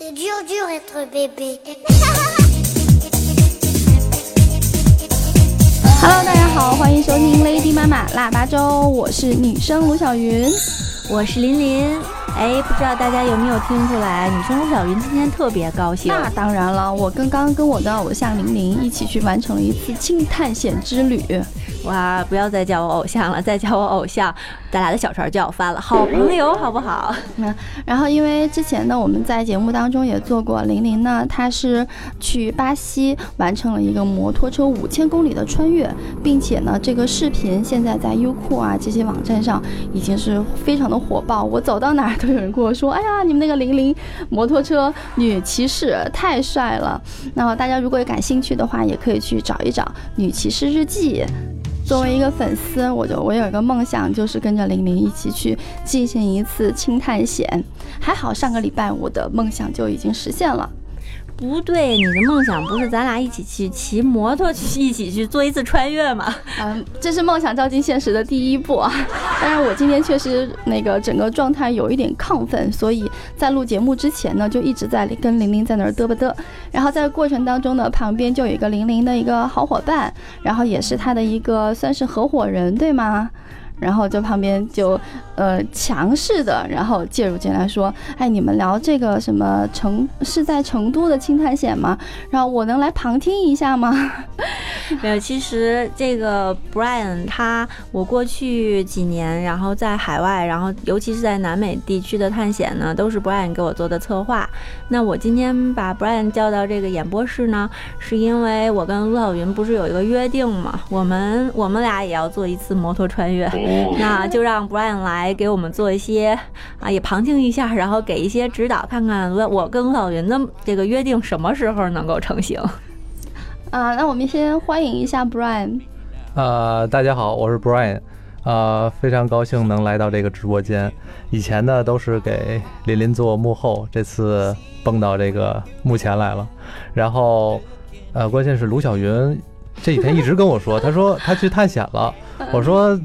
C'est dur dur être bébé. Hello，大家好，欢迎收听 Lady 妈妈腊八粥，我是女生卢小云。我是琳琳，哎，不知道大家有没有听出来，女生卢小云今天特别高兴。那当然了，我刚刚跟我的偶像玲玲一起去完成了一次轻探险之旅。哇，不要再叫我偶像了，再叫我偶像，咱俩的小船就要翻了。好朋友，好不好？那然后因为之前呢，我们在节目当中也做过，玲玲呢，她是去巴西完成了一个摩托车五千公里的穿越，并且呢，这个视频现在在优酷啊这些网站上已经是非常的火爆。我走到哪儿都有人跟我说：“哎呀，你们那个玲玲摩托车女骑士太帅了。”那大家如果有感兴趣的话，也可以去找一找《女骑士日记》。作为一个粉丝，我就我有一个梦想，就是跟着玲玲一起去进行一次轻探险。还好上个礼拜我的梦想就已经实现了。不对，你的梦想不是咱俩一起去骑摩托去一起去做一次穿越吗？嗯，这是梦想照进现实的第一步啊。但是我今天确实那个整个状态有一点亢奋，所以在录节目之前呢，就一直在跟玲玲在那儿嘚吧嘚。然后在过程当中呢，旁边就有一个玲玲的一个好伙伴，然后也是她的一个算是合伙人，对吗？然后就旁边就，呃，强势的，然后介入进来说，哎，你们聊这个什么成是在成都的轻探险吗？然后我能来旁听一下吗？没有，其实这个 Brian 他，我过去几年，然后在海外，然后尤其是在南美地区的探险呢，都是 Brian 给我做的策划。那我今天把 Brian 叫到这个演播室呢，是因为我跟陆小云不是有一个约定吗？我们我们俩也要做一次摩托穿越。那就让 Brian 来给我们做一些啊，也旁听一下，然后给一些指导，看看我我跟老云的这个约定什么时候能够成型。啊，那我们先欢迎一下 Brian。呃，大家好，我是 Brian，呃，非常高兴能来到这个直播间。以前呢都是给林林做幕后，这次蹦到这个幕前来了。然后，呃，关键是卢晓云这几天一直跟我说，他说他去探险了。我说。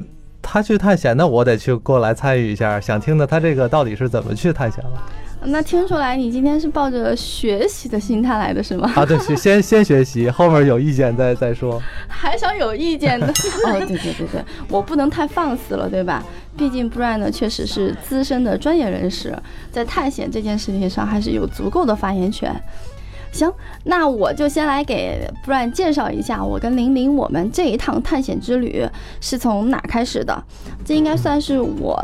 他去探险，那我得去过来参与一下，想听的他这个到底是怎么去探险了？那听出来你今天是抱着学习的心态来的是吗？啊，对，先先学习，后面有意见再再说。还想有意见的？哦，对对对对，我不能太放肆了，对吧？毕竟 Brian 呢确实是资深的专业人士，在探险这件事情上还是有足够的发言权。行，那我就先来给 Brian 介绍一下，我跟玲玲我们这一趟探险之旅是从哪开始的。这应该算是我，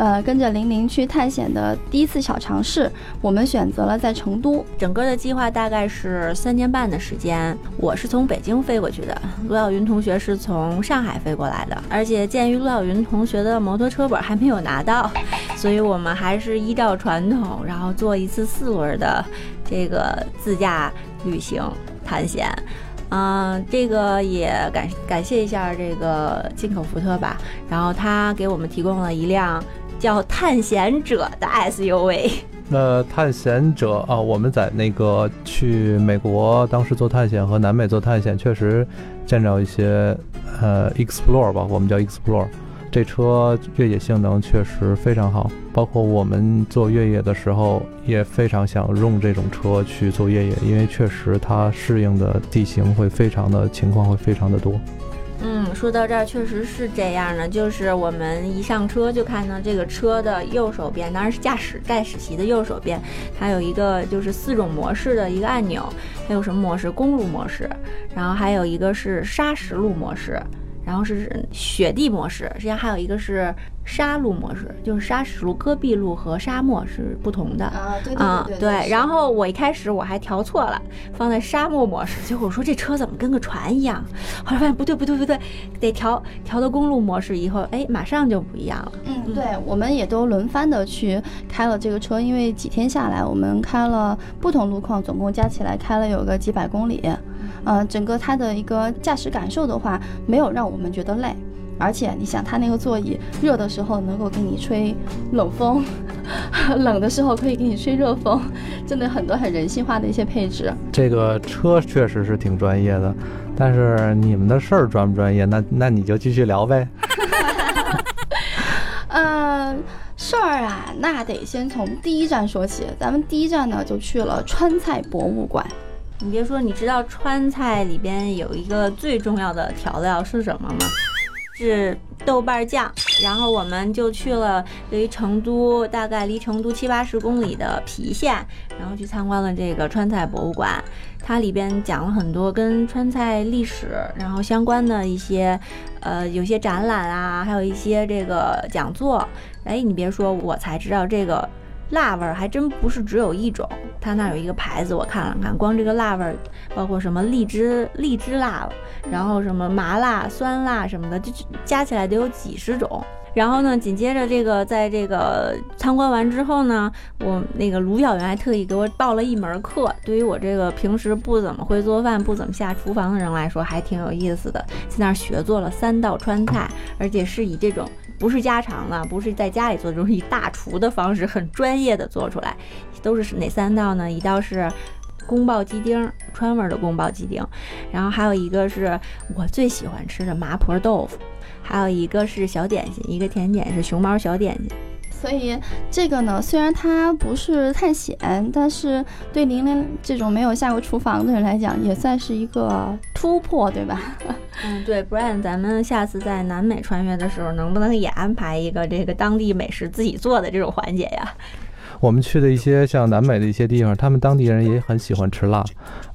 呃，跟着玲玲去探险的第一次小尝试。我们选择了在成都，整个的计划大概是三年半的时间。我是从北京飞过去的，陆小云同学是从上海飞过来的。而且鉴于陆小云同学的摩托车本还没有拿到，所以我们还是依照传统，然后做一次四轮的。这个自驾旅行探险，嗯，这个也感感谢一下这个进口福特吧，然后他给我们提供了一辆叫探险者的 SUV。那探险者啊，我们在那个去美国当时做探险和南美做探险，确实见着一些呃 Explore 吧，我们叫 Explore。这车越野性能确实非常好，包括我们做越野的时候也非常想用这种车去做越野，因为确实它适应的地形会非常的情况会非常的多。嗯，说到这儿确实是这样的，就是我们一上车就看到这个车的右手边，当然是驾驶驾驶席的右手边，它有一个就是四种模式的一个按钮，还有什么模式？公路模式，然后还有一个是砂石路模式。然后是雪地模式，实际上还有一个是沙路模式，就是沙石路、戈壁路和沙漠是不同的啊。对对对。然后我一开始我还调错了，放在沙漠模式，结果我说这车怎么跟个船一样？后来发现不对不对不对，得调调到公路模式以后，哎，马上就不一样了。嗯，对，我们也都轮番的去开了这个车，因为几天下来我们开了不同路况，总共加起来开了有个几百公里。呃，整个它的一个驾驶感受的话，没有让我们觉得累，而且你想，它那个座椅热的时候能够给你吹冷风，冷的时候可以给你吹热风，真的很多很人性化的一些配置。这个车确实是挺专业的，但是你们的事儿专不专业？那那你就继续聊呗。嗯。事儿啊，那得先从第一站说起。咱们第一站呢，就去了川菜博物馆。你别说，你知道川菜里边有一个最重要的调料是什么吗？是豆瓣酱。然后我们就去了离成都大概离成都七八十公里的郫县，然后去参观了这个川菜博物馆。它里边讲了很多跟川菜历史然后相关的一些，呃，有些展览啊，还有一些这个讲座。哎，你别说，我才知道这个。辣味儿还真不是只有一种，它那有一个牌子，我看了看，光这个辣味儿，包括什么荔枝荔枝辣，然后什么麻辣、酸辣什么的，就加起来得有几十种。然后呢，紧接着这个在这个参观完之后呢，我那个卢小媛还特意给我报了一门课，对于我这个平时不怎么会做饭、不怎么下厨房的人来说，还挺有意思的。在那儿学做了三道川菜，而且是以这种。不是家常了，不是在家里做，就是以大厨的方式，很专业的做出来。都是哪三道呢？一道是宫爆鸡丁，川味的宫爆鸡丁，然后还有一个是我最喜欢吃的麻婆豆腐，还有一个是小点心，一个甜点是熊猫小点心。所以这个呢，虽然它不是探险，但是对玲玲这种没有下过厨房的人来讲，也算是一个突破，对吧？嗯，对。不然咱们下次在南美穿越的时候，能不能也安排一个这个当地美食自己做的这种环节呀？我们去的一些像南美的一些地方，他们当地人也很喜欢吃辣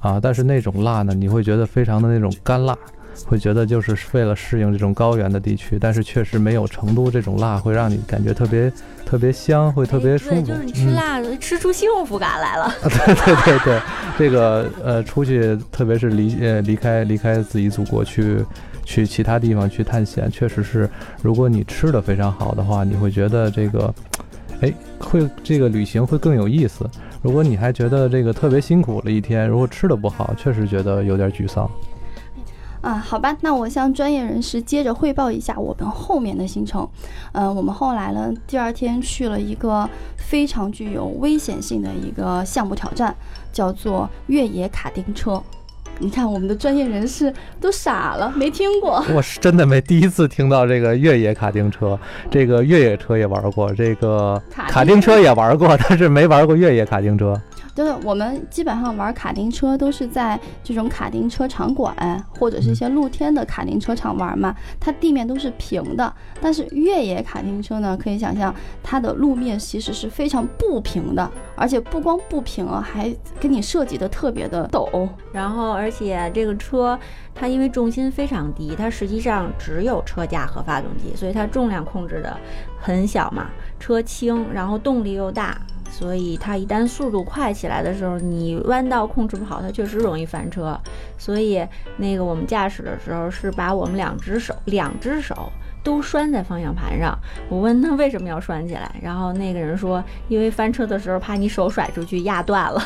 啊，但是那种辣呢，你会觉得非常的那种干辣。会觉得就是为了适应这种高原的地区，但是确实没有成都这种辣会让你感觉特别特别香，会特别舒服。就是你吃辣吃出幸福感来了。对对对对，这个呃，出去特别是离呃离开离开自己祖国去去其他地方去探险，确实是，如果你吃的非常好的话，你会觉得这个，哎，会这个旅行会更有意思。如果你还觉得这个特别辛苦了一天，如果吃的不好，确实觉得有点沮丧。啊，好吧，那我向专业人士接着汇报一下我们后面的行程。嗯，我们后来呢，第二天去了一个非常具有危险性的一个项目挑战，叫做越野卡丁车。你看，我们的专业人士都傻了，没听过。我是真的没第一次听到这个越野卡丁车，这个越野车也玩过，这个卡丁车也玩过，但是没玩过越野卡丁车。对，我们基本上玩卡丁车都是在这种卡丁车场馆或者是一些露天的卡丁车场玩嘛，它地面都是平的。但是越野卡丁车呢，可以想象它的路面其实是非常不平的，而且不光不平啊，还给你设计的特别的陡。然后，而且这个车它因为重心非常低，它实际上只有车架和发动机，所以它重量控制的很小嘛，车轻，然后动力又大。所以它一旦速度快起来的时候，你弯道控制不好，它确实容易翻车。所以那个我们驾驶的时候是把我们两只手，两只手都拴在方向盘上。我问他为什么要拴起来，然后那个人说，因为翻车的时候怕你手甩出去压断了。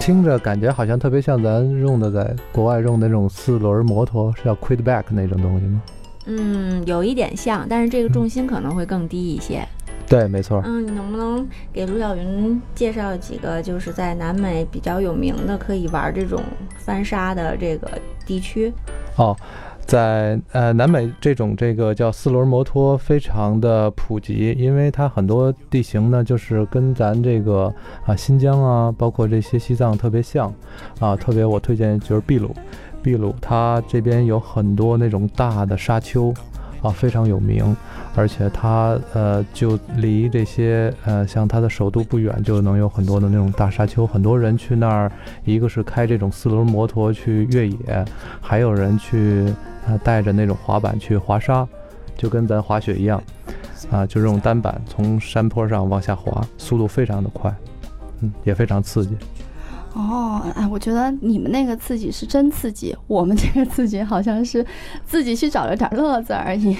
听着感觉好像特别像咱用的在国外用的那种四轮摩托，是叫 Quidback 那种东西吗？嗯，有一点像，但是这个重心可能会更低一些。对，没错。嗯，你能不能给卢晓云介绍几个就是在南美比较有名的可以玩这种翻沙的这个地区？哦，在呃南美这种这个叫四轮摩托非常的普及，因为它很多地形呢就是跟咱这个啊新疆啊，包括这些西藏特别像啊。特别我推荐就是秘鲁，秘鲁它这边有很多那种大的沙丘。啊，非常有名，而且它呃就离这些呃像它的首都不远，就能有很多的那种大沙丘，很多人去那儿，一个是开这种四轮摩托去越野，还有人去呃带着那种滑板去滑沙，就跟咱滑雪一样，啊，就这种单板从山坡上往下滑，速度非常的快，嗯，也非常刺激。哦，哎，我觉得你们那个刺激是真刺激，我们这个刺激好像是自己去找了点乐子而已。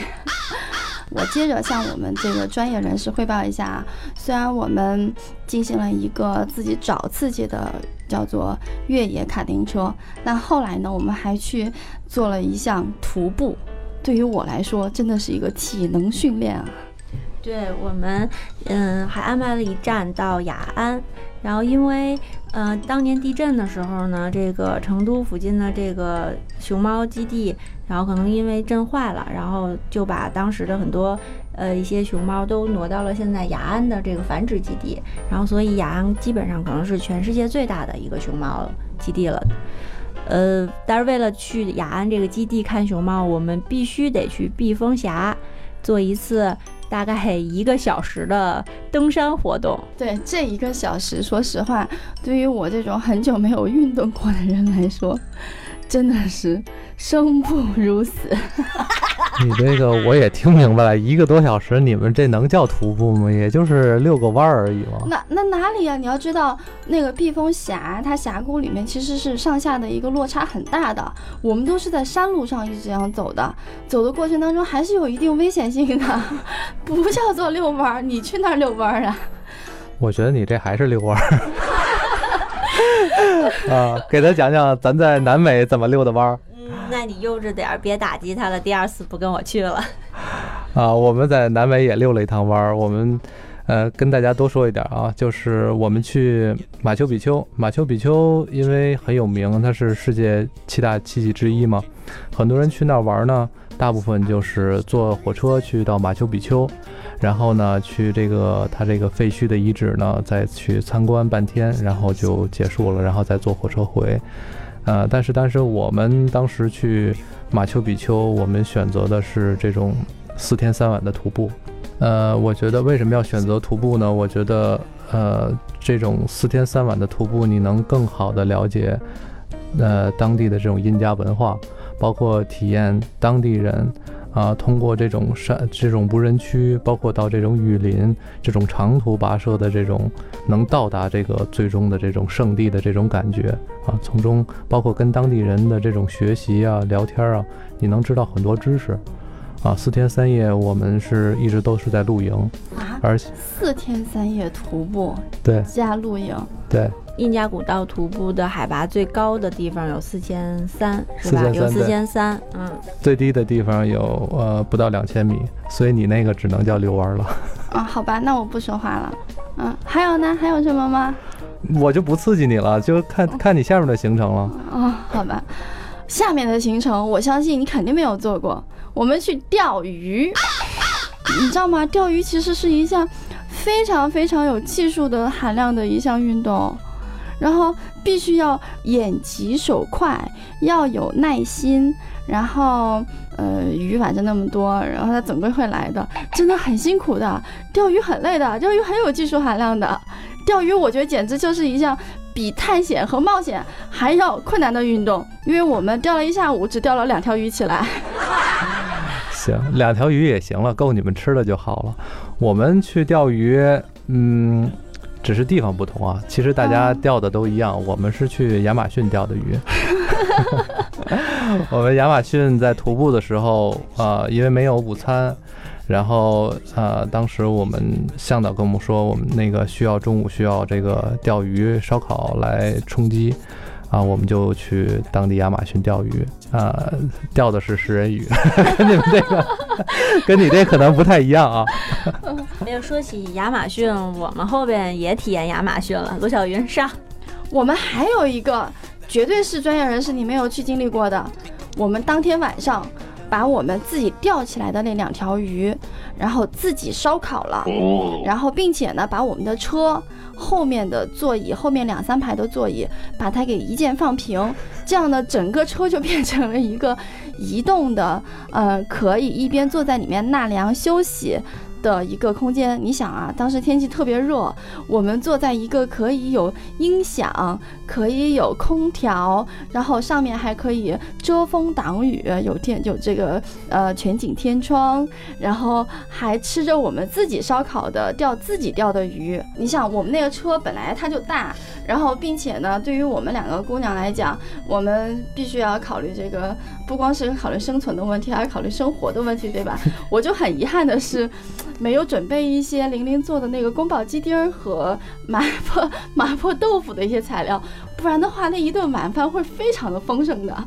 我接着向我们这个专业人士汇报一下啊，虽然我们进行了一个自己找刺激的叫做越野卡丁车，但后来呢，我们还去做了一项徒步。对于我来说，真的是一个体能训练啊。对我们，嗯，还安排了一站到雅安。然后，因为呃，当年地震的时候呢，这个成都附近的这个熊猫基地，然后可能因为震坏了，然后就把当时的很多呃一些熊猫都挪到了现在雅安的这个繁殖基地，然后所以雅安基本上可能是全世界最大的一个熊猫基地了。呃，但是为了去雅安这个基地看熊猫，我们必须得去避风峡做一次。大概一个小时的登山活动，对这一个小时，说实话，对于我这种很久没有运动过的人来说，真的是生不如死。你这个我也听明白了，一个多小时，你们这能叫徒步吗？也就是遛个弯儿而已嘛。那那哪里啊？你要知道，那个避风峡，它峡谷里面其实是上下的一个落差很大的。我们都是在山路上一直这样走的，走的过程当中还是有一定危险性的，不叫做遛弯儿。你去那儿遛弯儿啊？我觉得你这还是遛弯儿。啊，给他讲讲咱在南美怎么溜的弯儿。嗯那你悠着点儿，别打击他了。第二次不跟我去了。啊，我们在南美也溜了一趟弯儿。我们，呃，跟大家多说一点啊，就是我们去马丘比丘。马丘比丘因为很有名，它是世界七大奇迹之一嘛。很多人去那儿玩呢，大部分就是坐火车去到马丘比丘，然后呢去这个它这个废墟的遗址呢，再去参观半天，然后就结束了，然后再坐火车回。呃，但是但是我们当时去马丘比丘，我们选择的是这种四天三晚的徒步。呃，我觉得为什么要选择徒步呢？我觉得，呃，这种四天三晚的徒步，你能更好的了解，呃，当地的这种印加文化，包括体验当地人。啊，通过这种山、这种无人区，包括到这种雨林，这种长途跋涉的这种，能到达这个最终的这种圣地的这种感觉啊，从中包括跟当地人的这种学习啊、聊天啊，你能知道很多知识。啊，四天三夜，我们是一直都是在露营，而且四天三夜徒步，对，加露营，对。印加古道徒步的海拔最高的地方有四千三，是吧？有四千三，嗯。最低的地方有呃不到两千米，所以你那个只能叫遛弯了。啊，好吧，那我不说话了。嗯，还有呢？还有什么吗？我就不刺激你了，就看看你下面的行程了。啊，好吧，下面的行程我相信你肯定没有做过。我们去钓鱼，你知道吗？钓鱼其实是一项非常非常有技术的含量的一项运动。然后必须要眼疾手快，要有耐心。然后，呃，鱼反正那么多，然后它总归会来的，真的很辛苦的。钓鱼很累的，钓鱼很有技术含量的。钓鱼我觉得简直就是一项比探险和冒险还要困难的运动，因为我们钓了一下午，只钓了两条鱼起来。行，两条鱼也行了，够你们吃的就好了。我们去钓鱼，嗯。只是地方不同啊，其实大家钓的都一样。我们是去亚马逊钓的鱼。我们亚马逊在徒步的时候，呃，因为没有午餐，然后呃，当时我们向导跟我们说，我们那个需要中午需要这个钓鱼烧烤来充饥。啊，我们就去当地亚马逊钓鱼啊，钓的是食人鱼，跟你们这个，跟你这可能不太一样啊。没有说起亚马逊，我们后边也体验亚马逊了。罗小云上，我们还有一个绝对是专业人士，你没有去经历过的，我们当天晚上把我们自己钓起来的那两条鱼，然后自己烧烤了，然后并且呢，把我们的车。后面的座椅，后面两三排的座椅，把它给一键放平，这样呢，整个车就变成了一个移动的，呃，可以一边坐在里面纳凉休息。的一个空间，你想啊，当时天气特别热，我们坐在一个可以有音响、可以有空调，然后上面还可以遮风挡雨，有天有这个呃全景天窗，然后还吃着我们自己烧烤的钓自己钓的鱼。你想，我们那个车本来它就大，然后并且呢，对于我们两个姑娘来讲，我们必须要考虑这个，不光是考虑生存的问题，还要考虑生活的问题，对吧？我就很遗憾的是。没有准备一些玲玲做的那个宫保鸡丁和麻婆 麻婆豆腐的一些材料，不然的话，那一顿晚饭会非常的丰盛的。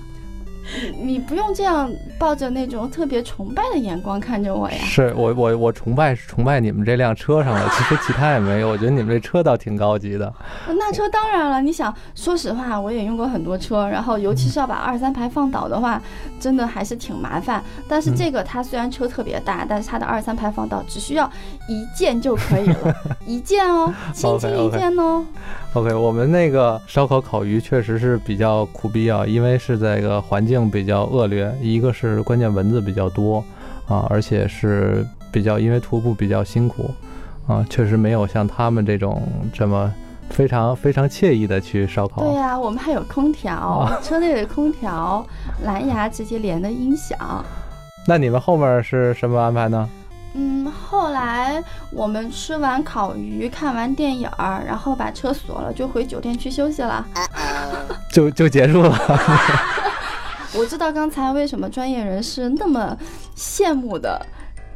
你不用这样抱着那种特别崇拜的眼光看着我呀。是我我我崇拜是崇拜你们这辆车上的，其实其他也没有。我觉得你们这车倒挺高级的。那车当然了，你想，说实话，我也用过很多车，然后尤其是要把二三排放倒的话，真的还是挺麻烦。但是这个它虽然车特别大，但是它的二三排放倒只需要一键就可以了，一键哦，轻轻一键哦。OK，我们那个烧烤烤鱼确实是比较苦逼啊，因为是这个环境比较恶劣，一个是关键蚊子比较多啊，而且是比较因为徒步比较辛苦啊，确实没有像他们这种这么非常非常惬意的去烧烤。对呀、我们还有空调，车内的空调，蓝牙直接连的音响。那你们后面是什么安排呢？嗯，后来我们吃完烤鱼，看完电影儿，然后把车锁了，就回酒店去休息了。就 就结束了。我知道刚才为什么专业人士那么羡慕的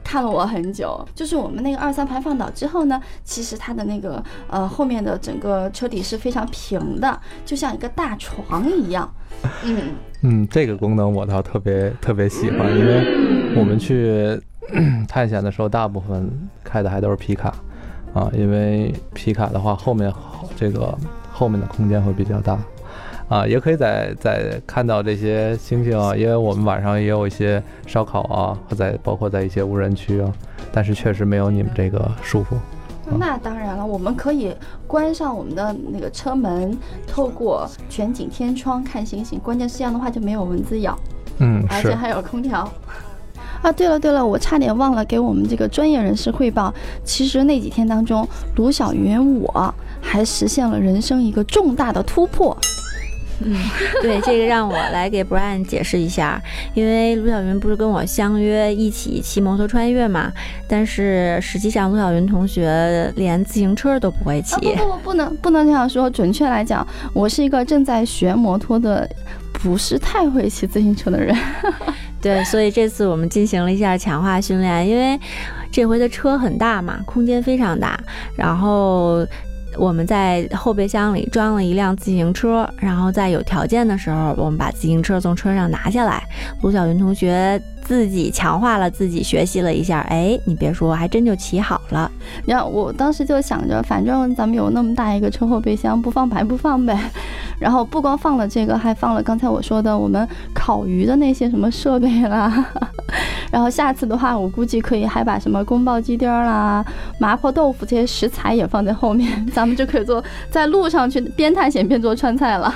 看了我很久，就是我们那个二三排放倒之后呢，其实它的那个呃后面的整个车底是非常平的，就像一个大床一样。嗯，嗯，这个功能我倒特别特别喜欢，因为我们去 探险的时候，大部分开的还都是皮卡啊，因为皮卡的话，后面这个后面的空间会比较大啊，也可以在在看到这些星星啊，因为我们晚上也有一些烧烤啊，和在包括在一些无人区啊，但是确实没有你们这个舒服。那当然了，我们可以关上我们的那个车门，透过全景天窗看星星。关键是这样的话就没有蚊子咬，嗯，而且还有空调。啊，对了对了，我差点忘了给我们这个专业人士汇报。其实那几天当中，卢小云我还实现了人生一个重大的突破。嗯，对，这个让我来给 Brian 解释一下，因为卢晓云不是跟我相约一起骑摩托穿越嘛，但是实际上卢晓云同学连自行车都不会啊骑。不不不，不能不能这样说。准确来讲，我是一个正在学摩托的，不是太会骑自行车的人。对，所以这次我们进行了一下强化训练，因为这回的车很大嘛，空间非常大，然后。我们在后备箱里装了一辆自行车，然后在有条件的时候，我们把自行车从车上拿下来。卢晓云同学自己强化了自己，学习了一下，哎，你别说，还真就骑好了。然后我当时就想着，反正咱们有那么大一个车后备箱，不放白不放呗。然后不光放了这个，还放了刚才我说的我们烤鱼的那些什么设备啦。然后下次的话，我估计可以还把什么宫爆鸡丁儿啦、麻婆豆腐这些食材也放在后面，咱们就可以做在路上去边探险边做川菜了。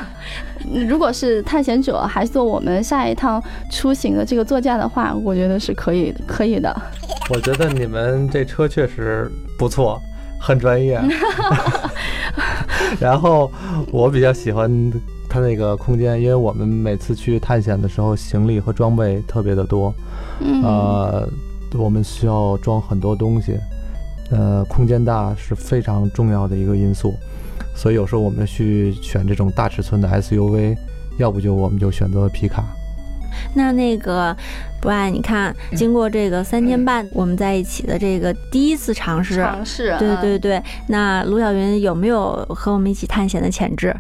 嗯如果是探险者，还做我们下一趟出行的这个座驾的话，我觉得是可以可以的。我觉得你们这车确实不错，很专业。然后我比较喜欢它那个空间，因为我们每次去探险的时候，行李和装备特别的多，嗯，呃，我们需要装很多东西，呃，空间大是非常重要的一个因素，所以有时候我们去选这种大尺寸的 SUV，要不就我们就选择皮卡。那那个 Brian，你看，经过这个三天半我们在一起的这个第一次尝试，尝试，对嗯对对，那卢晓云有没有和我们一起探险的潜质？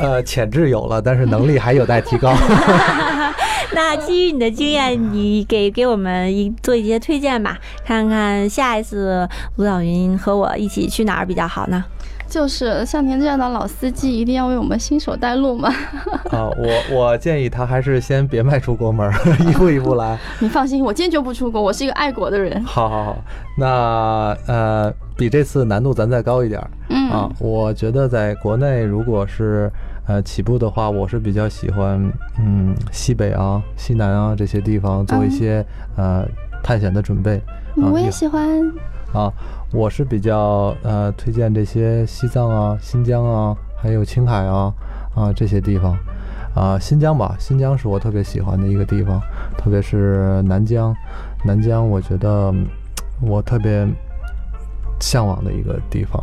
呃，潜质有了，但是能力还有待提高。那基于你的经验，你给给我们一做一些推荐吧，看看下一次卢晓云和我一起去哪儿比较好呢？就是像您这样的老司机，一定要为我们新手带路嘛。啊，我我建议他还是先别迈出国门儿，一步一步来。你放心，我坚决不出国，我是一个爱国的人。好好好，那呃，比这次难度咱再高一点儿嗯啊。我觉得在国内，如果是呃起步的话，我是比较喜欢嗯西北啊、西南啊这些地方做一些、呃探险的准备啊。我也喜欢。啊，我是比较呃推荐这些西藏啊、新疆啊，还有青海啊啊这些地方。啊，新疆吧，新疆是我特别喜欢的一个地方，特别是南疆。南疆我觉得嗯我特别向往的一个地方。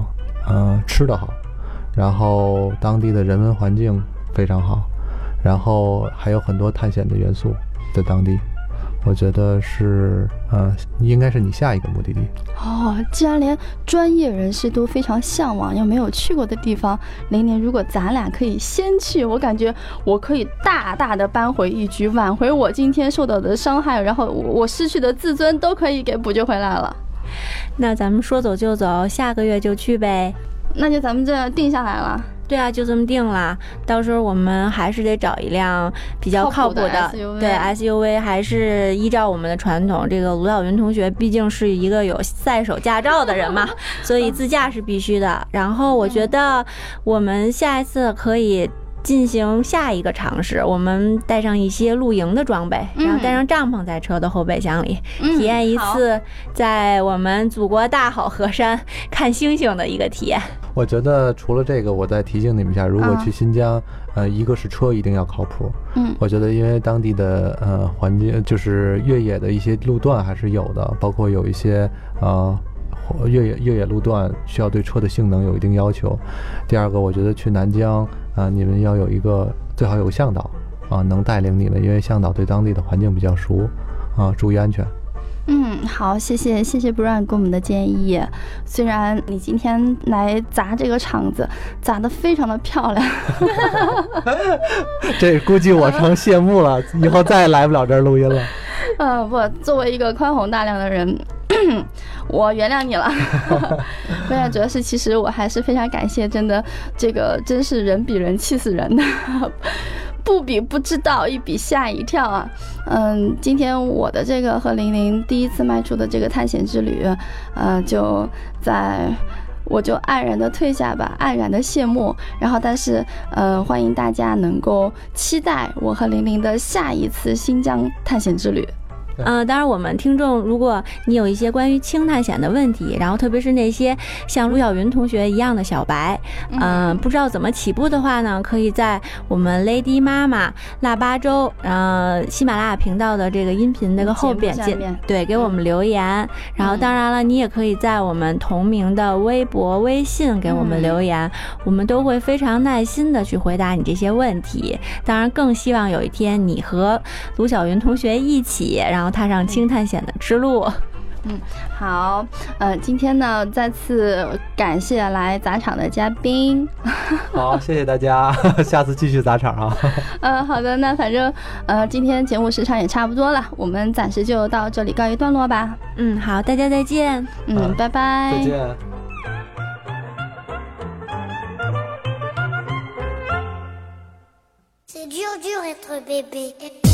嗯、吃的好，然后当地的人文环境非常好，然后还有很多探险的元素在当地。我觉得是，呃，应该是你下一个目的地。哦，既然连专业人士都非常向往又没有去过的地方，玲玲，如果咱俩可以先去，我感觉我可以大大的扳回一局，挽回我今天受到的伤害，然后我我失去的自尊都可以给补救回来了。那咱们说走就走，下个月就去呗。那就咱们这定下来了。对啊，就这么定了。到时候我们还是得找一辆比较靠谱的，谱的 SUV 对 SUV，还是依照我们的传统。这个卢晓云同学毕竟是一个有赛手驾照的人嘛，所以自驾是必须的。然后我觉得我们下一次可以。进行下一个尝试，我们带上一些露营的装备，然后带上帐篷在车的后备箱里，嗯体验一次在我们祖国大好河山看星星的一个体验。我觉得除了这个，我再提醒你们一下，如果啊去新疆，呃，一个是车一定要靠谱。嗯我觉得因为当地的呃环境，就是越野的一些路段还是有的，包括有一些呃越野越野路段需要对车的性能有一定要求。第二个，我觉得去南疆啊、你们要有一个最好有个向导啊、能带领你们，因为向导对当地的环境比较熟啊、注意安全。嗯，好，谢谢谢谢 Brian 给我们的建议。虽然你今天来砸这个场子，砸得非常的漂亮，这估计我成谢幕了，以后再也来不了这儿录音了。嗯，不，作为一个宽宏大量的人，我原谅你了。没有，主要是其实我还是非常感谢，真的，这个真是人比人气死人的。不比不知道，一比吓一跳啊！嗯，今天我的这个和玲玲第一次迈出的这个探险之旅，呃，就在我就黯然的退下吧，黯然的谢幕。然后，但是，呃，欢迎大家能够期待我和玲玲的下一次新疆探险之旅。嗯、当然，我们听众，如果你有一些关于轻探险的问题，然后特别是那些像卢晓云同学一样的小白，嗯、不知道怎么起步的话呢，可以在我们 Lady 妈妈腊八粥，呃，喜马拉雅频道的这个音频那个后边节目下面对给我们留言。然后，当然了，你也可以在我们同名的微博、微信给我们留言，我们都会非常耐心的去回答你这些问题。当然，更希望有一天你和卢晓云同学一起，然后踏上轻探险的之路。嗯好，呃，今天呢，再次感谢来砸场的嘉宾。好，谢谢大家，下次继续砸场啊。呃，好的，那反正呃，今天节目时长也差不多了，我们暂时就到这里告一段落吧。嗯，好，大家再见。嗯，好拜拜。再见。C'est dur, dur être bébé.